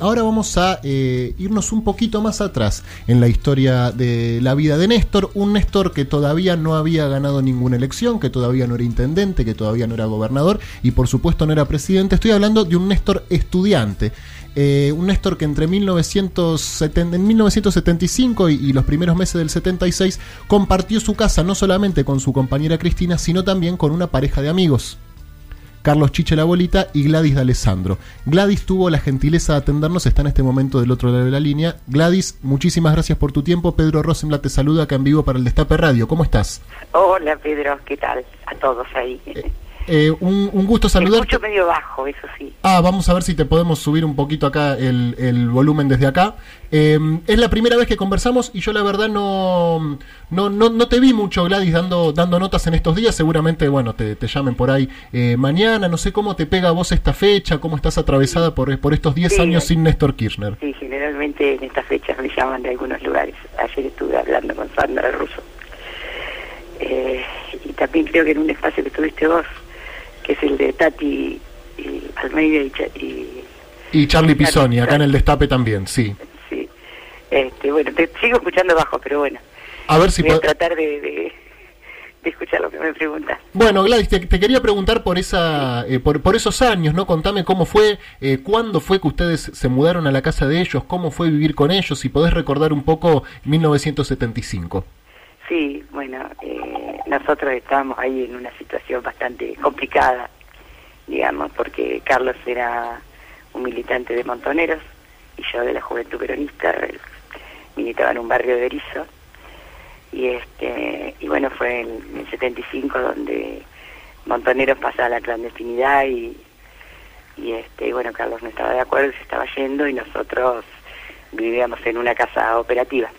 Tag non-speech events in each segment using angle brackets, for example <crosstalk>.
Ahora vamos a eh, irnos un poquito más atrás en la historia de la vida de Néstor, un Néstor que todavía no había ganado ninguna elección, que todavía no era intendente, que todavía no era gobernador y por supuesto no era presidente. Estoy hablando de un Néstor estudiante. Eh, un Néstor que entre 1970, en 1975 y, y, los primeros meses del 76 compartió su casa no solamente con su compañera Cristina, sino también con una pareja de amigos. Carlos Chiche la Bolita y Gladys de Alessandro. Gladys tuvo la gentileza de atendernos, está en este momento del otro lado de la línea. Gladys, muchísimas gracias por tu tiempo. Pedro Rosenblatt te saluda acá en vivo para el Destape Radio. ¿Cómo estás? Hola Pedro, ¿qué tal? A todos ahí. Eh, eh, un, un, gusto saludarte. Escucho medio bajo, eso sí. Ah, vamos a ver si te podemos subir un poquito acá el, el volumen desde acá. Eh, es la primera vez que conversamos y yo la verdad no, no, no, no, te vi mucho, Gladys, dando, dando notas en estos días. Seguramente, bueno, te, te llamen por ahí eh, mañana. No sé cómo te pega a vos esta fecha, cómo estás atravesada por, por estos 10 Sí, años sin Néstor Kirchner. Sí, generalmente en estas fechas me llaman de algunos lugares. Ayer estuve hablando con Sandra Russo. Eh, y también creo que en un espacio que tuviste vos, que es el de Tati y Almeida y, Cha- y Y Charlie Pisoni, acá en el Destape también, sí. sí. Este, bueno, te sigo escuchando bajo, pero bueno, A ver si voy a tratar de, de, de escuchar lo que me preguntas. Bueno, Gladys, te, te quería preguntar por esa, eh, por, por esos años, ¿no? Contame cómo fue, eh, cuándo fue que ustedes se mudaron a la casa de ellos, cómo fue vivir con ellos, si podés recordar un poco 1975. Sí, bueno, eh, nosotros estábamos ahí en una situación bastante complicada, digamos, porque Carlos era un militante de Montoneros y yo de la Juventud Peronista, militaba en un barrio de Berizo. Y, este, y bueno, fue en, el 75 donde Montoneros pasaba la clandestinidad y, y este, y bueno, Carlos no estaba de acuerdo, se estaba yendo y nosotros vivíamos en una casa operativa.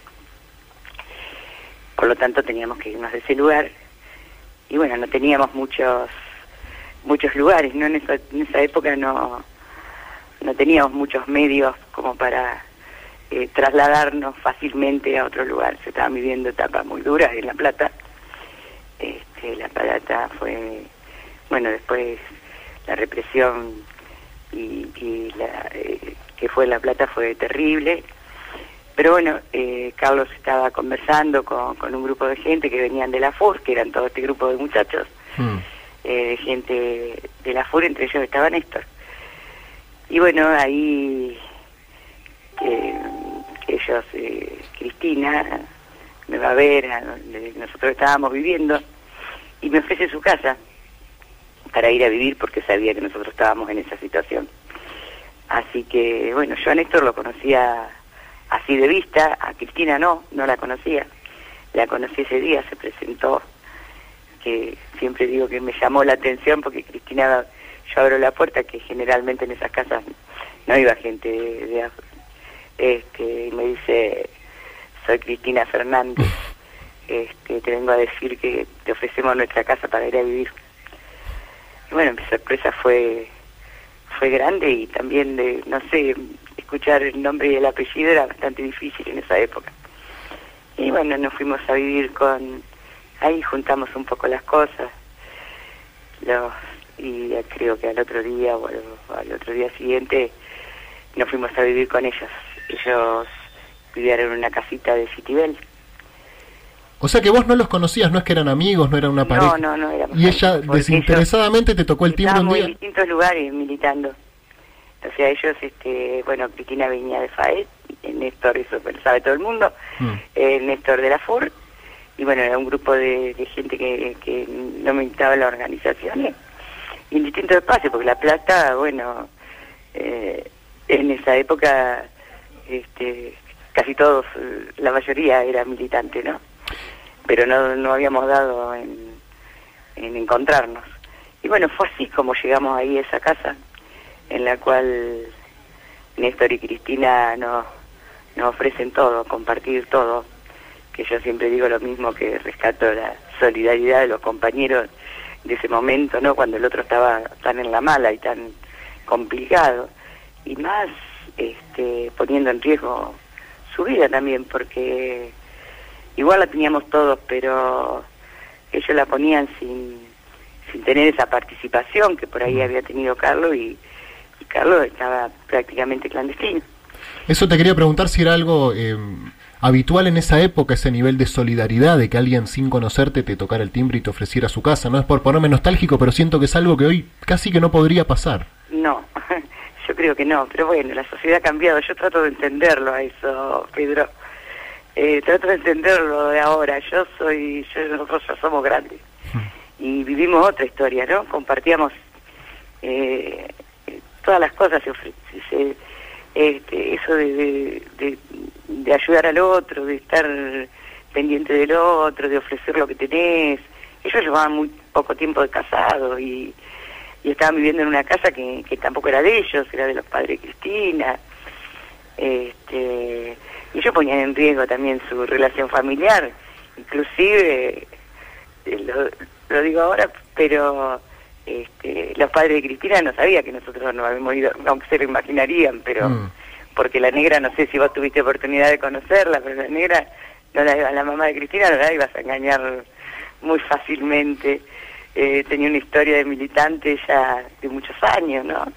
Por lo tanto teníamos que irnos de ese lugar y bueno, no teníamos muchos muchos lugares, ¿no? En esa, en esa época no, no teníamos muchos medios como para eh, trasladarnos fácilmente a otro lugar. Se estaban viviendo etapas muy duras en La Plata. Este, la Plata fue, bueno, después la represión y, eh, que fue en La Plata fue terrible. Pero bueno, eh, Carlos estaba conversando con, con un grupo de gente que venían de la FUR, que eran todo este grupo de muchachos, Mm. eh, de gente de la FUR, entre ellos estaba Néstor. Y bueno, ahí que ellos, eh, Cristina, me va a ver a donde nosotros estábamos viviendo y me ofrece su casa para ir a vivir porque sabía que nosotros estábamos en esa situación. Así que, bueno, yo a Néstor lo conocía así de vista, a Cristina no, no la conocía. La conocí ese día, se presentó, que siempre digo que me llamó la atención porque Cristina, yo abro la puerta, que generalmente en esas casas no iba gente de, de este, y me dice, soy Cristina Fernández, <laughs> este, te vengo a decir que te ofrecemos nuestra casa para ir a vivir. Y bueno, mi sorpresa fue fue grande y también de, no sé, escuchar el nombre y el apellido era bastante difícil en esa época. Y bueno, nos fuimos a vivir con, ahí juntamos un poco las cosas, los, y creo que al otro día o al, al otro día siguiente nos fuimos a vivir con ellos. Ellos vivían en una casita de Citibel. O sea que vos no los conocías, no es que eran amigos, no era una pareja. No, no, no éramos Y ella desinteresadamente te tocó el timbre un día. en distintos lugares militando. O sea, ellos, este, bueno, Cristina venía de FAED, eh, Néstor, eso lo sabe todo el mundo, Mm. eh, Néstor de la FUR, y bueno, era un grupo de, de gente que, que no militaba en las organizaciones, y en distintos espacios, porque La Plata, bueno, eh, en esa época, este, casi todos, la mayoría era militante, ¿no? Pero no, no habíamos dado en, en encontrarnos. Y bueno, fue así como llegamos ahí a esa casa, en la cual Néstor y Cristina nos, nos ofrecen todo, compartir todo, que yo siempre digo lo mismo que rescato la solidaridad de los compañeros de ese momento, ¿no? Cuando el otro estaba tan en la mala y tan complicado, y más este, poniendo en riesgo su vida también, porque igual la teníamos todos, pero ellos la ponían sin, sin tener esa participación que por ahí había tenido Carlos y, y Carlos estaba prácticamente clandestino. Eso te quería preguntar si era algo eh, habitual en esa época, ese nivel de solidaridad, de que alguien sin conocerte te tocara el timbre y te ofreciera su casa. No es por ponerme nostálgico, pero siento que es algo que hoy casi que no podría pasar. No, <laughs> yo creo que no, pero bueno, la sociedad ha cambiado. Yo trato de entenderlo a eso, Pedro. Eh, trato de entenderlo de ahora. Yo soy, yo, nosotros ya somos grandes y vivimos otra historia, ¿no? Compartíamos eh, todas las cosas, se, se, este, eso de, ayudar al otro, de estar pendiente del otro, de ofrecer lo que tenés. Ellos llevaban muy poco tiempo de casado y, estaban viviendo en una casa que, tampoco era de ellos, era de los padres de Cristina. Este, y ellos ponían en riesgo también su relación familiar, inclusive eh, lo, lo digo ahora, pero este, los padres de Cristina no sabían que nosotros no habíamos ido, aunque se lo imaginarían, pero mm. porque la negra, no sé si vos tuviste oportunidad de conocerla, pero la negra, no la, la mamá de Cristina no la ibas a engañar muy fácilmente. Eh, tenía una historia de militante ya de muchos años, ¿no?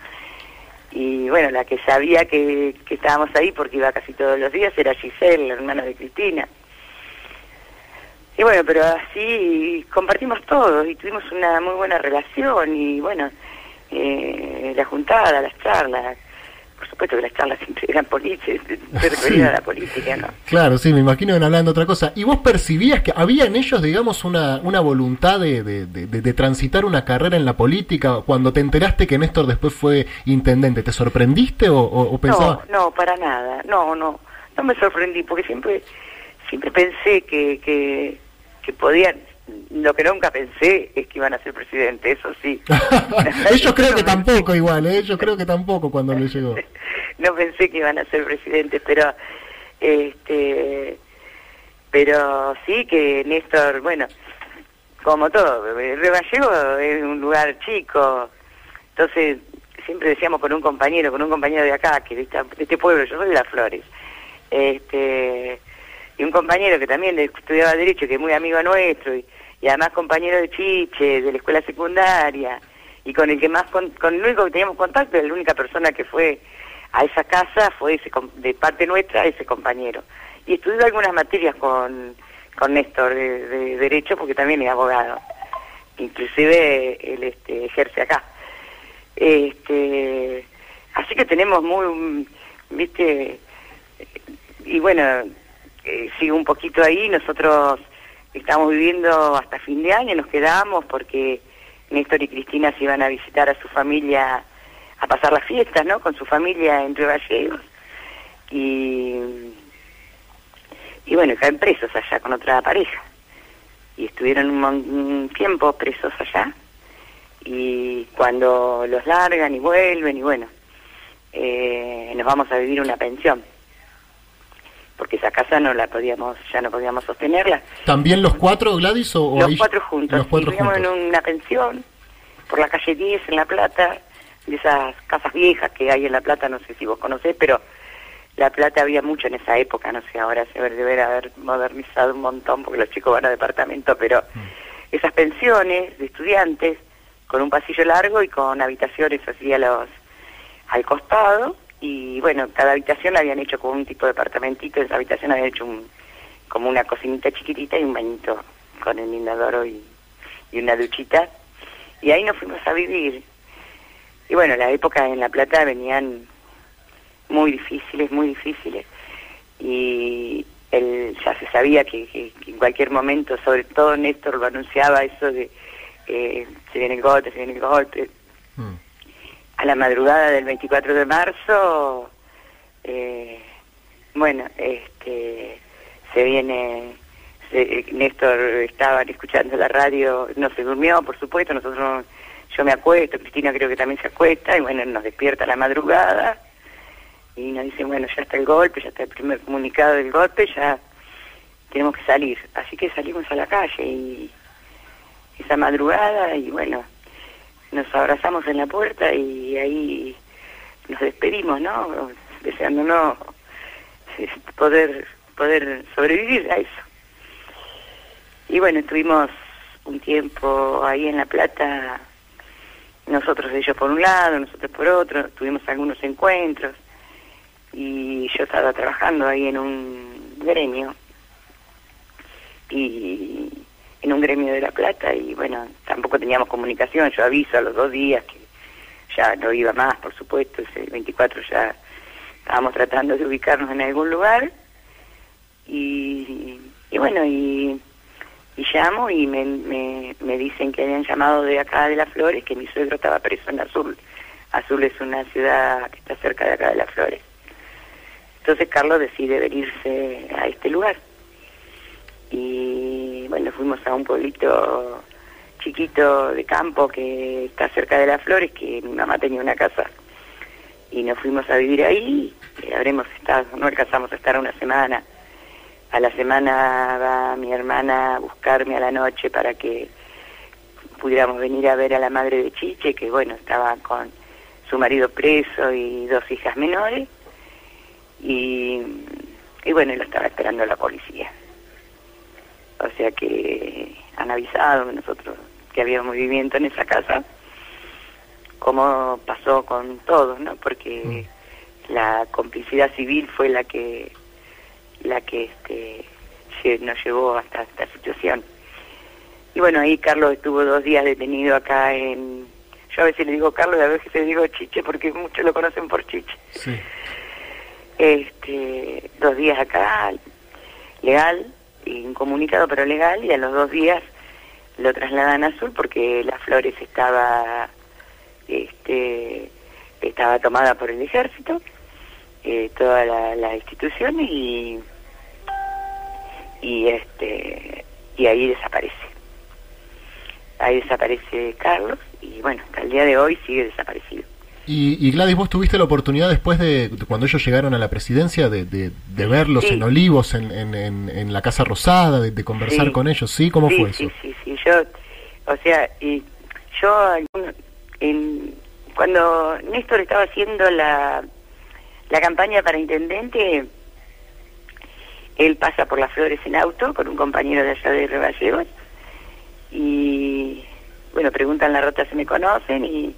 Y bueno, la que sabía que, que estábamos ahí porque iba casi todos los días era Giselle, la hermana de Cristina. Y bueno, pero así compartimos todo y tuvimos una muy buena relación y bueno, eh, la juntada, las charlas, por supuesto que las charlas <laughs> siempre eran políticas, se <laughs> a la política, ¿no? Claro, sí, me imagino que hablando otra cosa. ¿Y vos percibías que había en ellos, digamos, una, una voluntad de, de, de, transitar una carrera en la política cuando te enteraste que Néstor después fue intendente? ¿Te sorprendiste o, o, pensabas? No, no, para nada, no, no, no me sorprendí porque siempre, siempre pensé que, que que podían, lo que nunca pensé es que iban a ser presidente, eso sí. <laughs> Ellos creo que tampoco igual, ¿eh? ellos creo que tampoco cuando le llegó. <laughs> no pensé que iban a ser presidentes, pero este pero sí que Néstor, bueno, como todo, Río Gallego es un lugar chico, entonces siempre decíamos con un compañero, con un compañero de acá, que de, de este pueblo, yo soy de Las Flores, este y un compañero que también estudiaba Derecho, que es muy amigo nuestro, y, además compañero de Chiche, de la escuela secundaria, y con el que más, con, el único que teníamos contacto, la única persona que fue a esa casa fue ese, de parte nuestra ese compañero. Y estudió algunas materias con, con Néstor de, Derecho, porque también es abogado. Inclusive él este, ejerce acá. Este, así que tenemos muy, viste, y bueno, eh, un poquito ahí, nosotros estamos viviendo hasta fin de año, nos quedamos porque Néstor y Cristina se iban a visitar a su familia, a pasar las fiestas, ¿no? Con su familia en Río. Y, y bueno, caen presos allá con otra pareja. Y estuvieron un, tiempo presos allá. Y cuando los largan y vuelven, y bueno, eh, nos vamos a vivir una pensión porque esa casa no la podíamos, ya no podíamos sostenerla. ¿También los cuatro, Gladys? O, los cuatro juntos. Los cuatro vivíamos en una pensión por la calle 10 en La Plata, de esas casas viejas que hay en La Plata, no sé si vos conocés, pero La Plata había mucho en esa época, no sé, ahora se debe haber modernizado un montón porque los chicos van a departamento, pero mm. esas pensiones de estudiantes con un pasillo largo y con habitaciones así a los al costado y bueno, cada habitación la habían hecho con un tipo de departamentito, en esa habitación habían hecho un, como una cocinita chiquitita y un bañito con el inodoro y, y una duchita, y ahí nos fuimos a vivir. Y bueno, la época en La Plata venían muy difíciles, muy difíciles, y él ya se sabía que, en cualquier momento, sobre todo Néstor lo anunciaba eso de eh, se viene el golpe, se viene el golpe. Mm a la madrugada del 24 de marzo, eh, bueno, este, se viene, Néstor estaba escuchando la radio, no se durmió, por supuesto, nosotros, yo me acuesto, Cristina creo que también se acuesta, y bueno, nos despierta a la madrugada, y nos dice, bueno, ya está el golpe, ya está el primer comunicado del golpe, ya tenemos que salir. Así que salimos a la calle y esa madrugada, y bueno, nos abrazamos en la puerta y ahí nos despedimos, ¿no? Deseándonos poder, poder sobrevivir a eso. Y bueno, estuvimos un tiempo ahí en La Plata, nosotros ellos por un lado, nosotros por otro, tuvimos algunos encuentros y yo estaba trabajando ahí en un gremio y en un gremio de La Plata y bueno, tampoco teníamos comunicación, yo aviso a los dos días que ya no iba más, por supuesto, ese 24 ya estábamos tratando de ubicarnos en algún lugar y, y bueno, y, y llamo y me, me, me, dicen que habían llamado de acá de Las Flores, que mi suegro estaba preso en Azul. Azul es una ciudad que está cerca de acá de Las Flores. Entonces Carlos decide venirse a este lugar. Y bueno, fuimos a un pueblito chiquito de campo que está cerca de Las Flores, que mi mamá tenía una casa. Y nos fuimos a vivir ahí, habremos estado, no alcanzamos a estar una semana. A la semana va mi hermana a buscarme a la noche para que pudiéramos venir a ver a la madre de Chiche, que bueno, estaba con su marido preso y dos hijas menores. Y, y bueno, lo estaba esperando la policía. O sea que han avisado que nosotros que había movimiento en esa casa, como pasó con todos, ¿no? Porque mm. la complicidad civil fue la que la que este nos llevó hasta esta situación. Y bueno, ahí Carlos estuvo dos días detenido acá en... Yo a veces le digo Carlos y a veces le digo Chiche porque muchos lo conocen por Chiche. Sí. Este, dos días acá, legal, incomunicado pero legal, y a los dos días lo trasladan a Azul porque las flores estaba este estaba tomada por el ejército eh, toda la, la, institución y y este y ahí desaparece. Ahí desaparece Carlos y bueno hasta el día de hoy sigue desaparecido y, Gladys, vos tuviste la oportunidad después de, cuando ellos llegaron a la presidencia de, de, verlos en Olivos, en, en, en, la Casa Rosada, de, conversar con ellos, ¿sí? ¿Cómo fue eso? Sí, sí, sí, yo, o sea, y yo en, cuando Néstor estaba haciendo la, la campaña para intendente, él pasa por las flores en auto con un compañero de allá de Reballegos y bueno, preguntan la ruta si me conocen y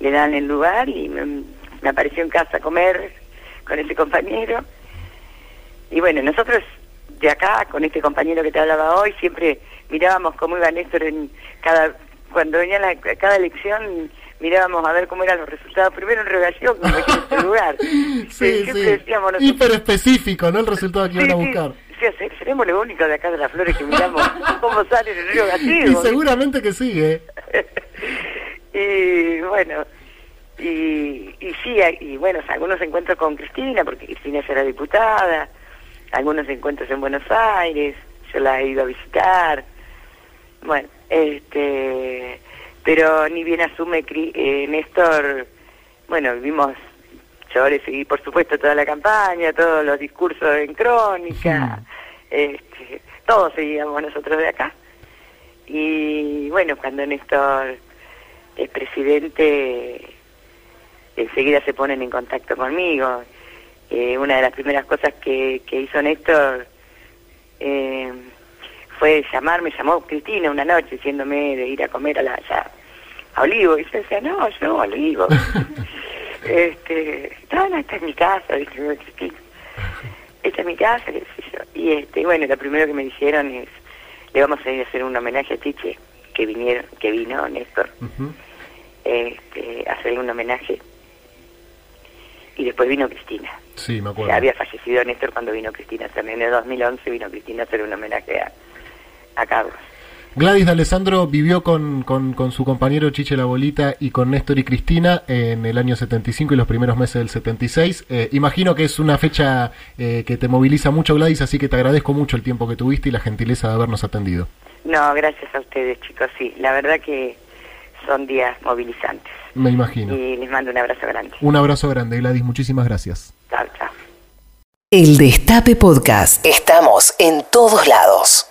le dan el lugar y me, apareció en casa a comer con ese compañero. Y bueno, nosotros de acá, con este compañero que te hablaba hoy, siempre mirábamos cómo iba Néstor en cada, cuando venía la, cada elección, mirábamos a ver cómo eran los resultados. Primero en relación con este lugar. <laughs> sí, sí. Hiper específico, ¿no? El resultado que iban a buscar. Sí, seremos lo único de acá de las flores que miramos <laughs> cómo sale el río. Y seguramente que sí, ¿eh? Y bueno, y, y sí, y bueno, algunos encuentros con Cristina, porque Cristina ya era diputada, algunos encuentros en Buenos Aires, yo la he ido a visitar, bueno, este, pero ni bien asume eh, Néstor, bueno, vimos, yo le seguí por supuesto toda la campaña, todos los discursos en crónica, este, todos seguíamos nosotros de acá. Y bueno, cuando Néstor el presidente enseguida se ponen en contacto conmigo. Eh, una de las primeras cosas que, que hizo Néstor eh, fue llamarme, llamó Cristina una noche diciéndome de ir a comer a la a Olivo. Y yo decía, no, yo Olivo. <laughs> este, no, no, esta es mi casa, Cristina. Esta es mi casa, qué sé yo. Y este, bueno, lo primero que me dijeron es, le vamos a ir a hacer un homenaje a Tiche, que vinieron, que vino Néstor este, hacerle un homenaje. Y después vino Cristina. Sí, me acuerdo. había fallecido Néstor cuando vino Cristina. También en el 2011 vino Cristina a hacer un homenaje a, a Carlos. Gladys de Alessandro vivió con, con, su compañero Chiche La Bolita y con Néstor y Cristina en el año 75 y los primeros meses del 76. Eh, imagino que es una fecha eh, que te moviliza mucho, Gladys, así que te agradezco mucho el tiempo que tuviste y la gentileza de habernos atendido. No, gracias a ustedes, chicos, sí. La verdad que son días movilizantes. Me imagino. Y les mando un abrazo grande. Un abrazo grande, Gladys. Muchísimas gracias. Chao, chao. El Destape Podcast. Estamos en todos lados.